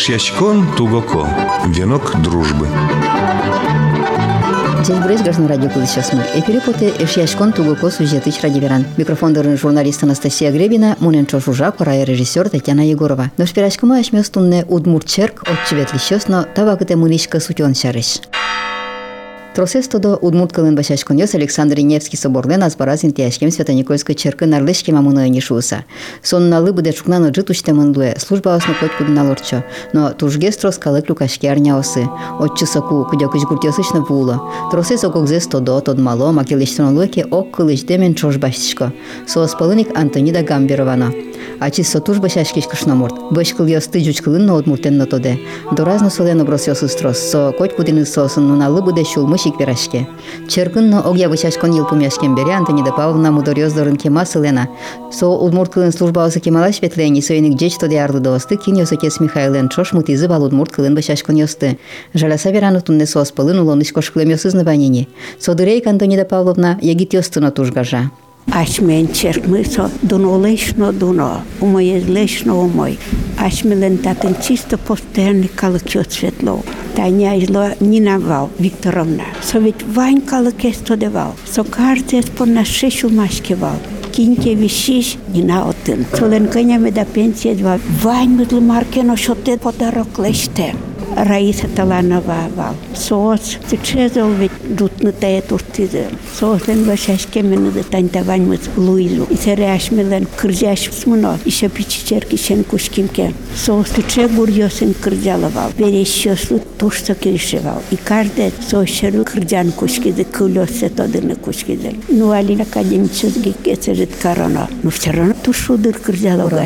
Эшьячкон Тугоко. Венок дружбы. Здесь Брейс Граждан радио Кылычасмы. Эфире поте Эшьячкон Тугоко сюжетыч радиверан. Микрофондорын журналист Анастасия Гребина, Муненчо Жужа, корая режиссер Татьяна Егорова. Но шпирачкама ашмёстунне удмуртчерк от чеветлищёсно тавагыте мунишка сутён шарыш. Тросестодо удмурт кылын башашконёс Александр Невский соборлен азбаразин тяшкем Свято-Никольской черкы нарлышке мамуно нишуса. Сонналы буде чукнаны жит уштемындуе, служба осно коть кудналорчо, но тужге строс калык люкашки арняосы. Отчу соку кудёкыч гуртёсычны вула. Тросес окогзе стодо тодмало макелештонолуке ок кылыч демен чош баштышко. Соос полыник Антонида Гамберована. Ачи сотуж башашкиш кышноморт. Быш кыл ёсты жуч кылын но удмуртен нотоде. Доразно солено брос ёсы строс. Со коть кудины сосын нуналы буде шулмышик верашке. Черкынно огя бышашкон йылпумяшкен бере Антонида Павловна мудорёздорын кема сылена. Со удмурт кылын служба осы кемалаш ветлени соеник джеч тоде арды досты кин ёсокес Михайлен чош мутизы бал удмурт кылын бышашкон ёсты. Жаласа верану тунне сос пылын улоныш кошкылем ёсызны банини. Содырейк Антонида Павловна ягит ёстыно тужгажа. Ашменчер мисо дунолешно дуно, умоезлешно умой. Ашмелен татен чисто постоянный калыкчо светло. Таня изло Нинавал Викторовна. Со ведь Вань калыкесто девал. Со картес по на шешу машкевал. Киньке вишиш Нина отын. Солен конями да пенсия два. Вань мытлы маркено шоте подарок леште. Раиса Таланова вал. Соос цичезол ведь дутны тая туртизы. Соослен вашашке мены да тантавань мыц Луизу. И серяш мелен кыржаш смуно. Иша пичичер кишен кушкимке. Соос циче гурьосен кырджалавал. Верещослу тушса кишевал. И каждый соошеру кырджан кушкиды кылёсе тодыны кушкиды. Ну али академический кесерит корона. Но все равно тушудыр кырджалавал.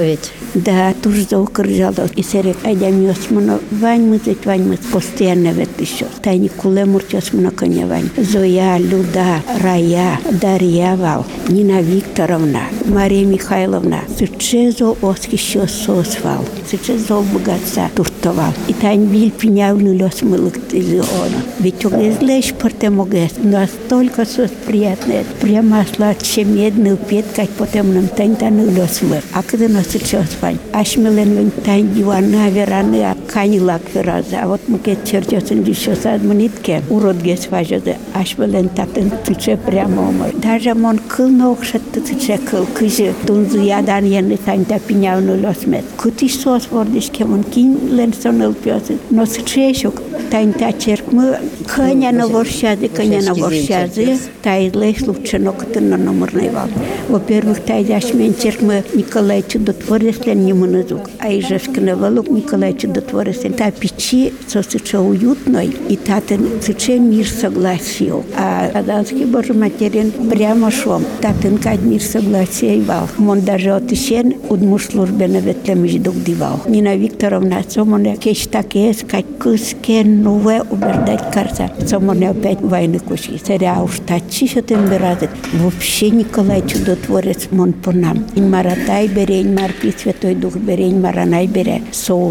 ведь. Да, туж за кырджалавал. И серек айдамёс муно мыз постоянно вет еще. Тайни куле мурчос муно коня вань. Зоя, Люда, Рая, Дарья вал, Нина Викторовна, Мария Михайловна. Сычезо оскищо сосвал. Сычезо богатца туртовал. И тайн виль пенявну лес мылык из она. Ведь угрызлешь порте могес. Настолько сос приятное. Прямо сладче медный пет, как потом нам тайн тану лес мыр. А когда нас сейчас вань. Ашмелен вань тайн дивана вераны, а канилак раза. А вот мы ке чертёсын еще сад мнитке. Урод гес важады. Ашмелен татын тыче прямо умыр. Даже мон кыл нокшат тыче кыл кыжы. Тунзу ядан яны тайн та пенявну лес мет. Кутиш сос вордиш ке мон кин лен соныл пёсын. Но сычешук. Тайн та черкмы коня на воршазы, коня на воршазы. Тай лес лучше ноктын на номерный вал. Во-первых, тай дашмен черкмы Николай чудотворецлен не монозук. А и жескне валук Николай чудотворецлен. Та печи сосыча уютной, и татен сыче мир согласил. А Аданский Божий материн прямо шом. Татен кад мир согласия вал. Мон даже отышен удмуш службена ветлемиш дук дивал. Нина Викторовна, сомоне кеш такес, кад кыскен нове убеждать карта. Сомоне опять войны кушки. Серя уж тачи что темберазит. Вообще Николай чудотворец мон по нам. И маратай берень, марпи святой дух берень, маранай бере.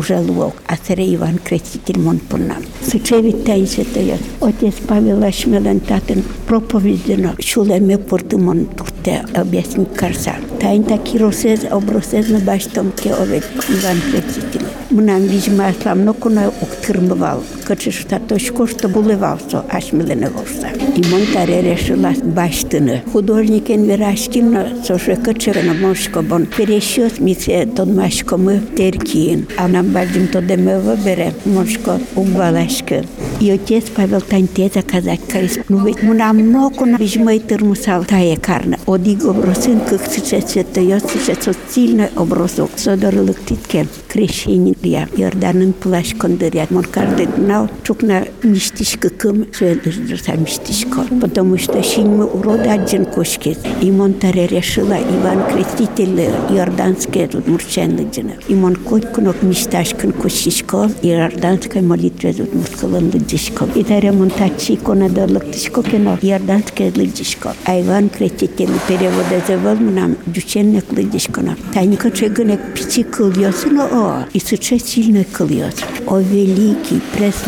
Луок. А pasere Ivan Krestitil Montpunam. Sucevitajšetoje otec Pavilas Šmelantatin propovedeno šuleme portumontukte objasnit karsa. Tain taki rosez obrosezno baš tomke ovek Ivan Krestitil. Munam vizma slamno kuna uktırmı valk. Креститель. Мнам вижма аслам но куна уктырмывал. Качы что точко что булывал со ашмелене горса. И монтаре решила баштыны. Художникен верашкимно соше качырына мошко бон. Перещет мисе тон машко мы теркин. А нам баждим то демево бере мошко убалашка. И отец Павел танте заказать карис. Ну ведь му нам много на вижмой тырмусал тая карна. Одиг обросын как сейчас это я сейчас сильно обросок. Содорлык титке крещение я Иорданын плащ кондырят. Мон каждый знал, чукна мистишка кым сөйлдырса мистишка. Потому что шиньмы урода один кошки. И мон таре решила Иван Креститель иорданский тут мурченный джина. И мон коть кунок мисташкан кошишко. Иорданская молитва тут мускалан лыджишко. И таре мон тачи кона дарлык тишко кено иорданская лыджишко. А Иван Креститель перевода завал нам дюченник лыджишко. Тайника чегынек пичи кыл ясыно о. И сыче сильно кыл яс. О великий, преславный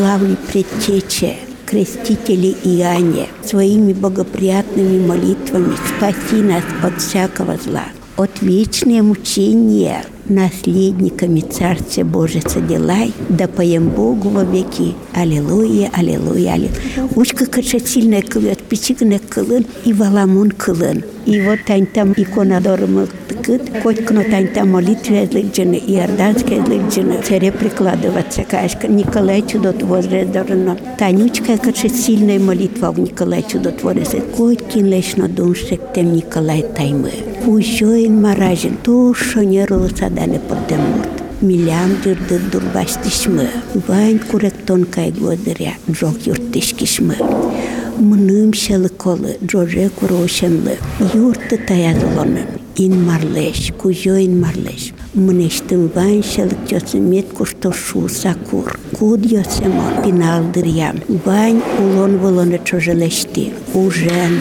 предтече, крестители Иоанне, своими богоприятными молитвами спаси нас от всякого зла, от вечного мучения, наследниками Царствия Божьего делай, да поем Богу во веки. Аллилуйя, аллилуйя, аллилуйя. Учка кача сильная кылын, пичигне кылын и валамун кылын. И вот тань там иконадором тыкыт, котькно тань там молитве лыджины, иорданская лыджины, царе прикладываться, кашка, Николай чудотворец дорно. Танючка кача сильная молитва в Николай чудотворец. Коткин лишно думшек тем Николай таймы. Ужоин маражин, то шонеру садане поддемурт. Милям дырды дурбастишмы. Вайн куректон кайгодыря, джок юртишкишмы. Мыным шелы колы, джоже курошемлы. Юрты таязылонын. Ин марлеш, кужо ин марлеш. Мынештым вайн шелы мет кушто шу сакур. Куд йосемо пиналдырям. Вайн улон волоны чожелешти. Ужен,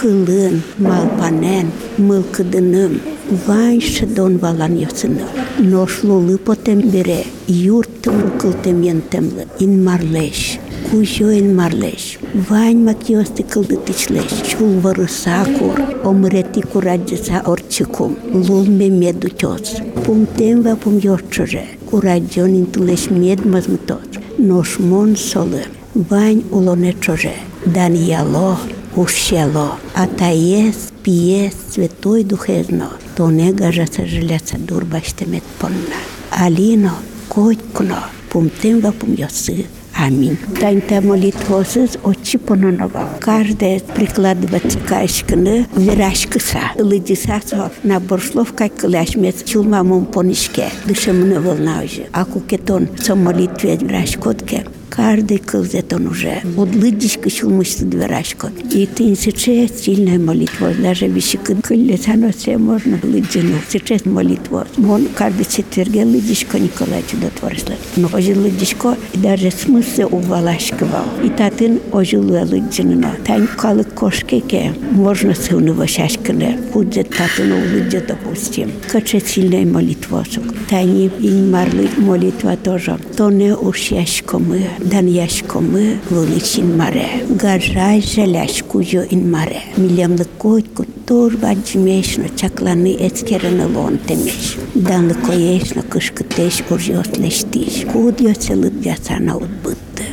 кылын, малпанен, мылкыдыным. Вайн дон валан йосыны. Ношлулы потем бере, юртым кылтем ентемлы. Ин марлеш. Кужоин марлеш. Вань макиости кылдытычлеш. Чул варысакур. Омрети кураджеса орчикум. Лулме меду тёс. Пумтем ва пум йорчоже. Кураджон интулеш мед мазмтос. Ношмон солы. Вань улоне чоже. Данияло. Ущело. Атаес, пиес, святой духезно. То не гажаса желяца дурбаштемет понна. Алино, котькно. Пумтем ва пум йосы. Аминь. Тайнта молитвосыз очи пононова. Каждая прикладывается кашканы вирашкыса. Лыдисасо на боршлов как кляшмец чулма мум понишке. Дышамына волна уже. Аку кетон со молитве вирашкотке. Каждый кылзет он уже. Вот лыдишка чулмышты дверашкот. И ты сейчас сильная молитва. Даже вещика кыльца все можно лыдину. Сейчас молитва. Вон каждый четверге лыдишко Николай чудотворство. Но уже лыдишко даже смысл увалашкивал. И татын ожил лыдину. Тань калык кошкеке. Можно сыну шашкане. Будет татын улыдя допустим. Каче сильная молитва. Тани и марли молитва тоже. То не ушяшко мы. Дан яшко мы величин маре. Гаржай желяшку jo in mare. Miljem le котку тор ваджмешно чакланы эцкерен лонтемеш. Дан le коешно кышкытеш уржос лештиш. Куд йоселып ясана утбытты.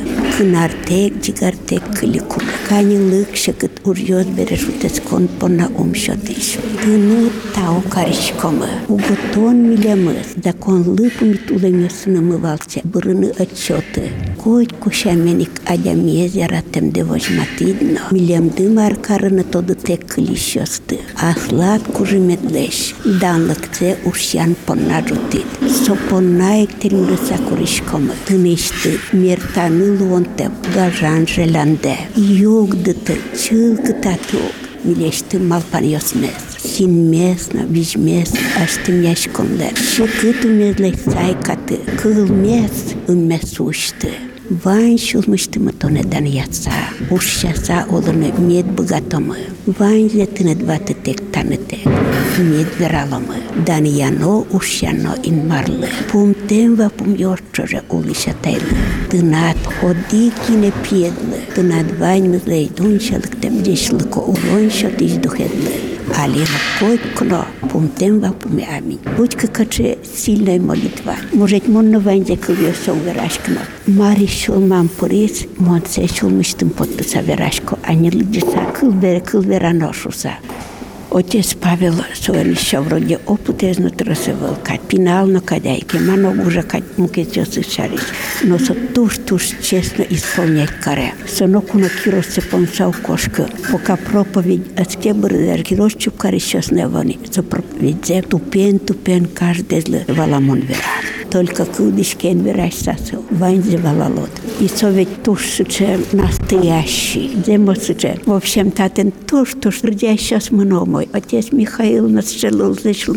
Canilic și cât urios bereșutesc cont până om șotiș. Tau care. Ugoton mi da con lâpă mi tu le mi sună mă valțea, bărână aciotă. Coit cu șamenic adea mieze ratem de vojmatidno. Mi le-am dâmar carână tot. Aslat cu jumedleș, dan lăcțe urșian până ajutit. So până ecterin lăsa curiș comă. Tânește, on te gajan jelande. Eu желанде. Югдыты чылкытатук. Милешты малпан йосмес. Син местно, виж местно, аштым яшконлер. Шыкыт умезлек сайкаты, кыл мес уммес ушты. Вайн шулмыштымы тонедан ятса, ушшаса олыны мед богатомы. Вайн летыны дваты тек таныте, мед вераломы. Дан яно ушяно ин марлы. Пум темва пум йорчоже улиша тайлы. Тынат ходи кине пьедлы. Тынат вайн мызлей дуншалыктем дешлыко улоншо диш духедлы. ali napotkala, pomtemva pome amin. Buďka kače silna molitva. Možet mon novanje kuvio som veraškno. Mari šul mam poriz, mon se šul mištim potpusa veraško, a ne ljudi sa kulvera, kulvera nošu sa. Отец Павел Суелища вроде опутезно тръсъвал, кад пинално кадяйки, мано гужа кад мукетя сышариш, но са туш туш честно изпълнять каря. Сынок на Кирос се понсал кошка, пока проповедь от те бърдер, Кирос чупкари сейчас не вани, за проповедзе тупен тупен каждый зле валамон вера. Только кудиш кен вераш сасыл, вайн зевалалот. И со ведь туш сыче настоящий, земо сыче. В общем, татен туш, туш, родя сейчас много мой. Отец Михаил нас нам зашел.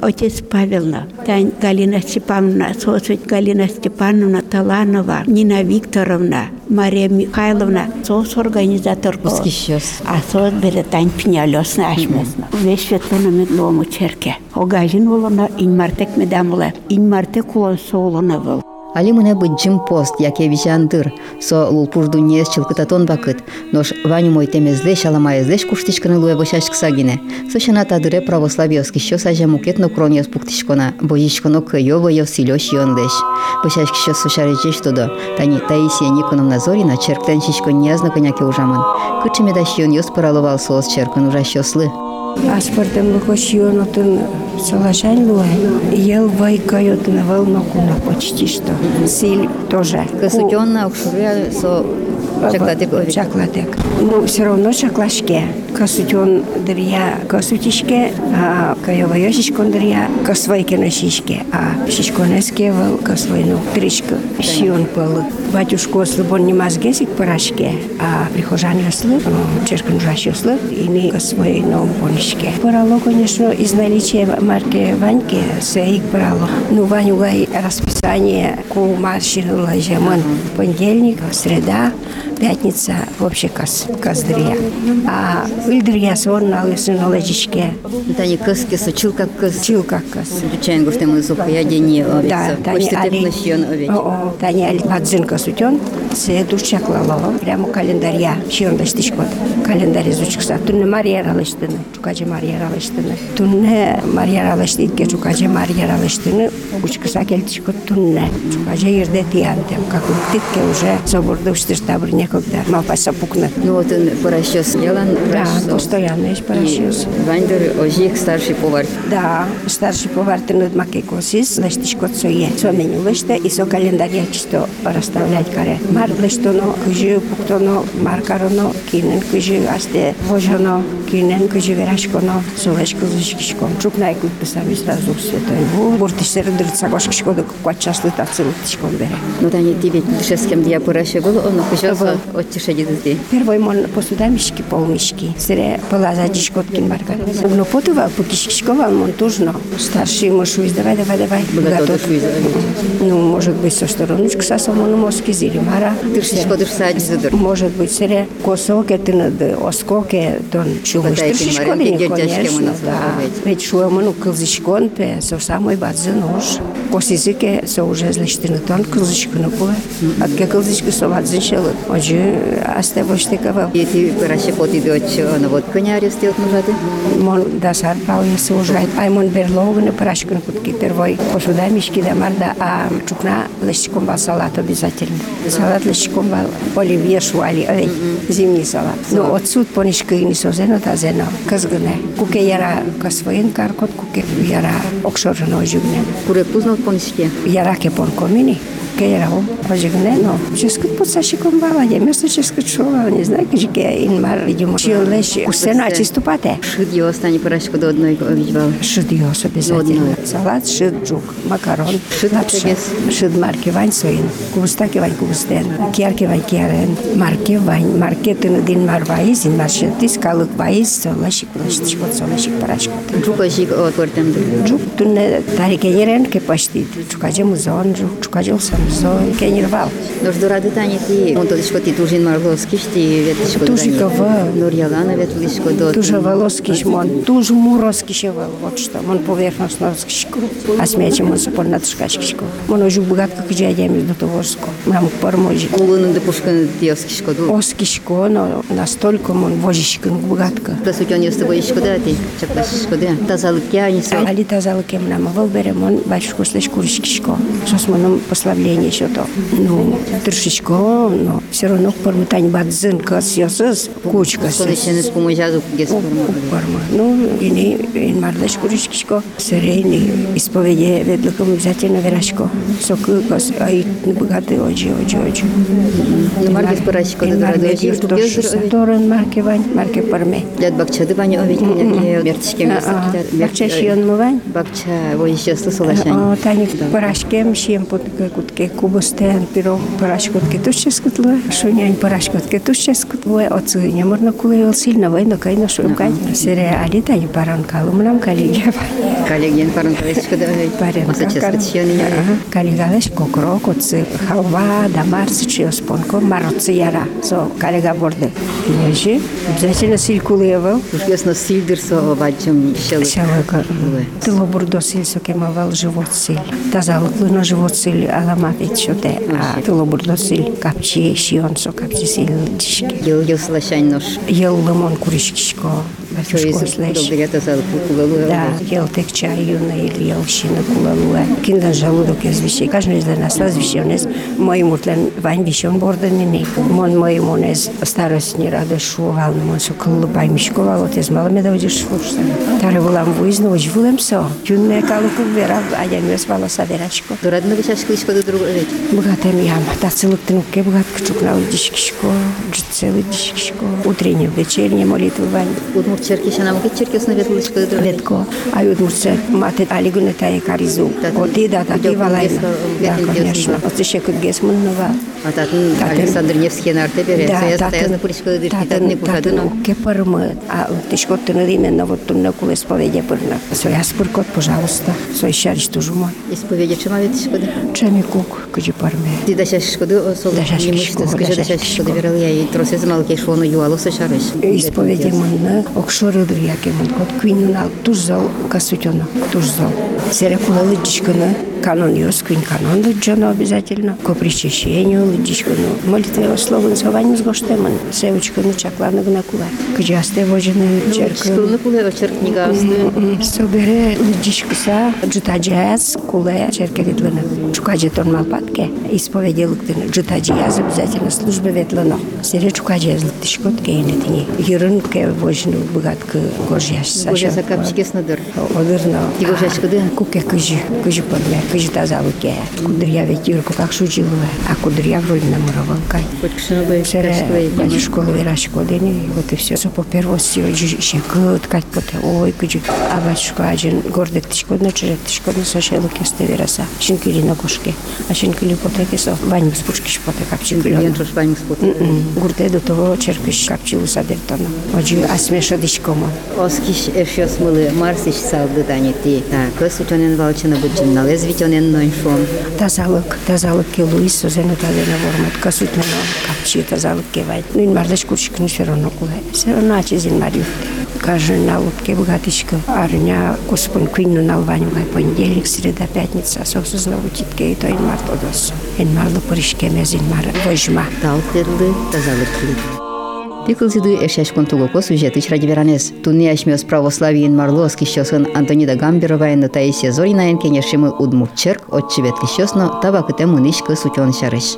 Отец Павелна, Тань Галина Степановна, сосвет Галина Степановна Таланова, Нина Викторовна, Мария Михайловна, сос организатор. Восхищёс. А сос бере Тань Пинялёсна ашмесна. Весь светлона медлому черке. Огажин волона ин мартек медамуле. Ин мартек улон солона вол. Али мыне быджим пост, яке вижандыр, со лулпужду нес чылкытатон бакыт, нош ваню мой темезлеш, аламаезлеш куштишканы луе бошашксагине. Со шана тадыре православиоски шо сажа мукет но крониос пуктишкона, божишконо кыёво ё силёш ёндеш. Бошашки шо сушарежеш тодо, тани Таисия Никоновна Зорина черктен шишко нязно коняке ужаман. Кычыме да шион ёс параловал соос черкын ужащослы. Аспортем лукошион отын солашань луай. Ел вайкают на волнокуна почти что. Силь тоже. Касутённа укшуря со чакладык овик. Чакладек. Ну, все равно чаклашке. Касутен дырья касутишке, а каева шишкон дырья касвайке на шишке, а шишконеске вал касвайну тришка. Шион пал. Батюшку слыбон не мазгесик парашке, а прихожан яслы, черкан жаш яслы, и не касвайну понишке. Парало, конечно, из наличия марки Ваньки, сеик парало. Ну, Ваню гай расписание ку маршину лажеман. Понедельник, среда, пятница, вообще кас, каздрия. А Ильдрия сон на лысу на ложечке. Тани кыски со чилка кыс. Чил как кас. Чайн гуштем зуха я дени овик. Да, тани Почти али. тепло шион овик. О, тани али. Бадзинка сутен. Се душчак лалава. Прямо календарья. Шион даштишкот. Календарь изучкса. Тунне Мария ралыштыны. Чукаче Мария ралыштыны. Тунне Мария ралыштыйке чукаче Мария ралыштыны. Учкса келтишкот тунне. Чукаче ерде тиянтем. Как титке уже соборда уштыш табыр некогда. Малпаса пукнет. Ну вот он поращос делан. Да, постоянно есть парашют. Вандер ожик старший повар. Да, старший повар тынут маке косис, лештишко цое. Со меню леште и со календаря чисто расставлять каре. Мар лештоно, кыжы пуктоно, мар кароно, кинен кыжы асте вожоно, кинен кыжы верашконо, солешко зышкишко. Чук найкут писами сразу святой бу. Буртишер дырцагошкишко да квачаслы тацилытишко бере. Ну тани тебе душескем дия пораща был, он кujos оттише дидызди. Первый мон посуда мишки полмишки. Сире полаза дишкоткин барган. Но потова покишкишковал мон тужно. Старший муж уиз, давай, давай, давай. Готов. Ну, может быть, со стороночку со самому моски зили мара. Тыршишко дырсади задыр. Может быть, сире косоке ты над оскоке тон чуваш тыршишко у конечно, да. Ведь шуемону кылзишкон пе со самой бадзы нож. Косизике со уже злештыны тон кылзишку ну пуэ. Атке кылзишку со бадзын шелы. Ожи асте боштекава. Ети пораща поти дочь, он вот коня арестил нужады. Мон дасар правильно се ужрает. Ай мон берлогне прашкан кутки тервой. Посуда мишки да марда, а чукна лещиком бал салат обязательно. Салат лещиком бал оливье шуали, ой, зимний салат. Но отсюд понишка и не созено та зено. Казгане. Куке яра касвоен каркот, куке яра окшорно ожигне. Куре пузнал понишке. Яра ке пон комини. Ке яра о ожигне, но ческат подсашиком бала, я место ческат шуала, не знаю, ке ин мар, видимо, чил лещ, кусена чисто пате. Шид его стани поращко до одной овичвал. Шид йос обязательно. Салат, шид джук, макарон, Шид лапша. тегес. Шид марки вань соин. Кубустаки вань кубустен. Киарки вань киарен. Марки вань. Маркетын дин мар вайыз, ин мар шеттис, калык вайыз, солашик, лаштишкот, солашик, парашкот. Джук ожик от портем дыр. Джук тунне тарике ерен ке паштит. Чукаже музон, джук, чукаже самзон, ке нирвал. Нож дурады тани ти, он тодишко ти тужин марловски, ти ветлишко Тужикова. Нурьялана ветлишко до. Дуже волоски мон, дуже муроски шевал, вот что. Мон поверхностно скишку, а смяче мон сапон на тушкачкишку. Мон ожу богатка кджа деми до товорско. Мам парможи. Улунун да пушкан диоскишко ду. Оскишко, но настолько мон вожишкин богатка. Да сутен ёсты боишко да ти, чаклашишко да. Тазалык я не со. Али тазалы кем нам выбере, мон батюшку слышь куришкишко. Сос моном пославление что то. Ну, тыршишко, но все равно пармутань бадзын кас ёсыз, кучка Что еще с помощью гесперма. Форма. Ну, и не, и мардаш куришкишко. Серейный исповеди ведлыком обязательно верашко. Сокы кас, а и богатый оджи, оджи, оджи. Ну, маргис поращко да дурады ожик. Торен марки вань, марки парме. Дяд бакчады ваня ович, коняке мертичке А, Бакча шион мывань. Бакча воище слышалашань. Таник парашкем шием под кутке кубостен пиро парашкотке тушче скутла. шунянь парашкотке тушческут вой оцыне можно куле сильно война кайно шумкай сере алита и баранкалу мнам коллеги Коллегин паранкович куда Калигалеш кокрок оцы халва дамар сычиос понко мароцы яра со калега борды кинежи обязательно силькулева Ясно сильдер со бачым щелы. Шалыка. Тыло бурдо сил сокемавал живот сил. Тазалыклы на живот сил аламат ичоте. А тыло бурдо сил капчи шион со капчи сил дишки. Ел ел слащань нож. Ел лимон куришкишко. Да, ел тек чай юна или ел шина кулалуа. Киндан жалудок из вещей. Каждый из нас возвещенез. Мой мутлен вань вещен борден не Мон мой монез старость не рада шувал. Мон со кулубай мишкова. Вот из мала меда удиш шурса. Таре вулам уж вулем со. Калуку вера. Аян вес вала саверачко. Дурадно вышашкы ишко до друг ведь. Богатым ям. Тацелык тынке богат кчук на удишкишко. Джицелы дишкишко. Утреннюю, вечернюю молитву вань. Удмурт черки шанам ки черки снаветлы ишко до друг. Ветко, а ют мурце мате алигуне тае каризу. Оти да да ти валайна. Да, конечно. Оти ще кут гес муннова. А татын Татын- Александр Невский на арте бере. Saya saya на пуришко до друг. Татын не пухаду но. Ке пърмът, а тишко тъна име на вот тунна куле споведя пърна. Сой аз пъркот, пожалуйста. Сой шариш тужу мой. Исповеди чема ведь ишко до. Чеми кук, кажи пърме. Ти да шашко до сол. Да шашки Не шко, мышцы, скажи да да шашки шашко шко. до верал я и тросе замал ке шло на юало со шариш. Изповеди шорыдыр яке бұл көп күйінін алып тұз зал. Зал канон йос, квин канон лыджано обязательно, ко причащению лыдичкану. Молитве словен сованию с гоштеман, севочкану чаклана гна кула. Каджасте вожены черка. Шкурны куле очерк книга. Собере лыдичкаса, джутаджаз, куле, черка ветлана. Чукаджи тон малпатке, исповеди лыктына. Джутаджаз обязательно служба ветлано. Сере чукаджаз лыктышкот кейнетини. Юрын ке вожену богатка гожяш. Боже за капчики снадыр. Одырно. Ти го жашко до. Куке кажи, кажи подме, кажи таза луке. Кудря веть юрко как шужилуе, а кудря вроде намуровал кай. Хоть кшено бы Сере, школе. пойди в школу, вера школе, вот и все. Со по первости, еще год, кать поте, ой, кажи. А батюшка один гордик тишко, на чужек тишко, на соше луке стевераса. Шинкили на кошке, а шинкили поте кисо. Вань с пушки шпоте капчикли. Я трош паник спот. Гурте до того черкиш капчилу садертона. Оджи асмеша дишкома. Оскиш эфшос мылы марсиш салды дани ти. Та көс учонен вытяненной инфом. Тазалык, тазалык келу иссо зена тазена вормат касутна капчи тазалык кевай. Ну ин мардаш куршикни все равно кулай. Все равно ачи зин арня коспон куйну налваню гай понедельник, среда, пятница, сосу знову титке и то март одос. Ин марлы пуришке мар. Талтерлы, тазалык. Пиклзиду эшешкун тугоко сюжеты чрадиберанес. Туны ашмёс православиен марлос кищосын Антонида Гамберовайн на Таисия Зоринаен кенешимы удмурт черк отчебет кищосно табакыте мунишкы сутён шарыш.